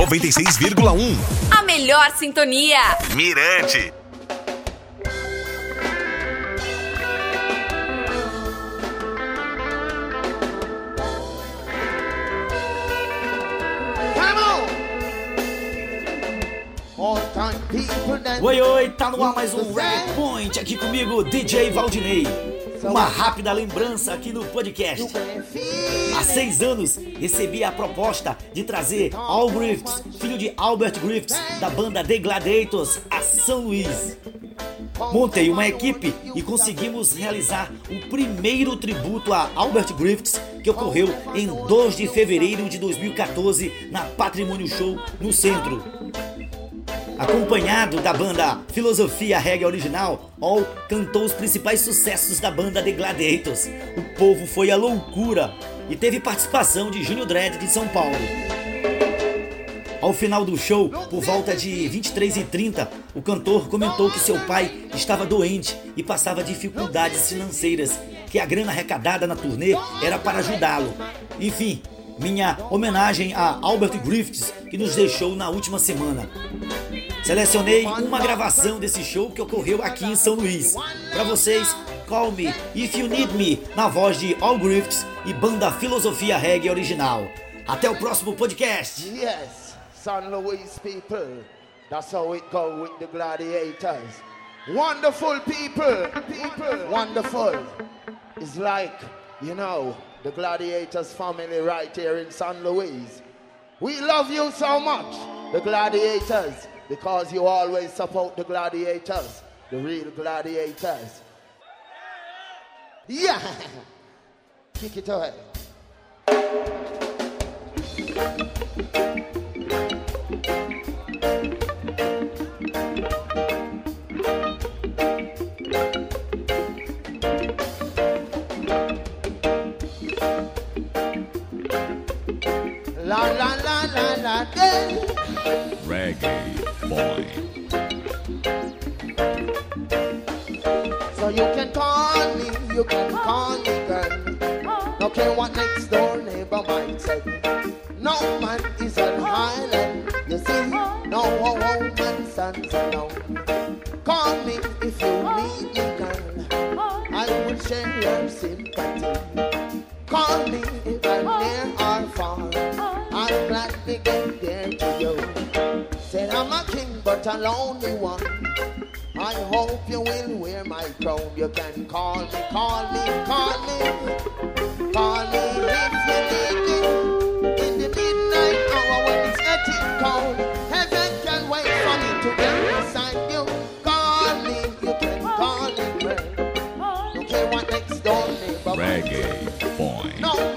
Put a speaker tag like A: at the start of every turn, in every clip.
A: 96,1.
B: A melhor sintonia.
A: Mirante.
C: Oi, oi, tá no ar mais um Red Point. Aqui comigo, DJ Valdinei. Uma então, rápida lembrança aqui no podcast. Há seis anos recebi a proposta de trazer Al Griffiths, filho de Albert Griffiths, da banda The Gladiators, a São Luís. Montei uma equipe e conseguimos realizar o primeiro tributo a Albert Griffiths que ocorreu em 2 de fevereiro de 2014 na Patrimônio Show no centro. Acompanhado da banda Filosofia Reggae Original, All cantou os principais sucessos da banda The Gladiators. O povo foi a loucura e teve participação de Júnior Dredd de São Paulo. Ao final do show, por volta de 23h30, o cantor comentou que seu pai estava doente e passava dificuldades financeiras, que a grana arrecadada na turnê era para ajudá-lo. Enfim, minha homenagem a Albert Griffiths, que nos deixou na última semana. Selecionei uma gravação desse show que ocorreu aqui em São Luís. Para vocês, Call Me If You Need Me, na voz de All Griffiths e banda Filosofia Reggae original. Até o próximo podcast.
D: Yes, San Luis people, that's how it go with the gladiators. Wonderful people, people, wonderful. It's like, you know, the gladiators family right here in San Luis. We love you so much, the gladiators. because you always support the gladiators, the real gladiators. Yeah! Kick it away. La la la la la.
A: Reggae.
D: you can call me girl. No care what next door neighbor might say. No man is an island, you see. No woman stands alone. Call me if you need me, girl. I will share your sympathy. Call me if I'm near or far. but a lonely one. I hope you will wear my crown. You can call me, call me, call me, call me if you need it. In the midnight hour when it's getting cold, heaven can wait for me to get beside you. Call me, you can call me, girl. Don't care what next door neighbor.
A: Reggae boy.
D: No.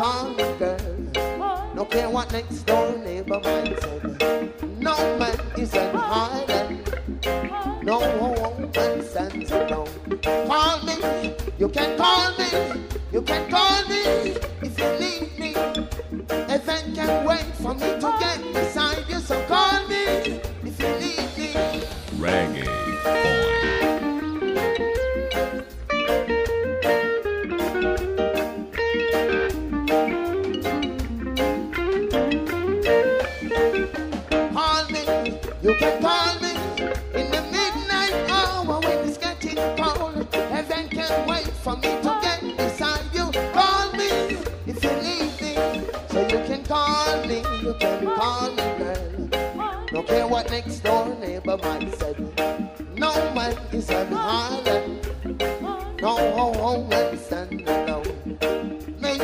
D: do girl. No care what next door neighbor might say. No man is an island. No woman sends alone. No not care what next door neighbor might say, No man is an island. No homeland standing alone. Me,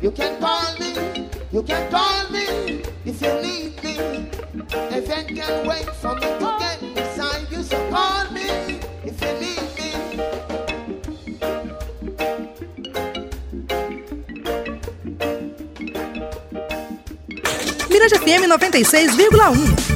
D: you can call me, you can call me if you need me. Event can wait for me to get inside you, so call me if you need me.
E: Mirage FM 96,1.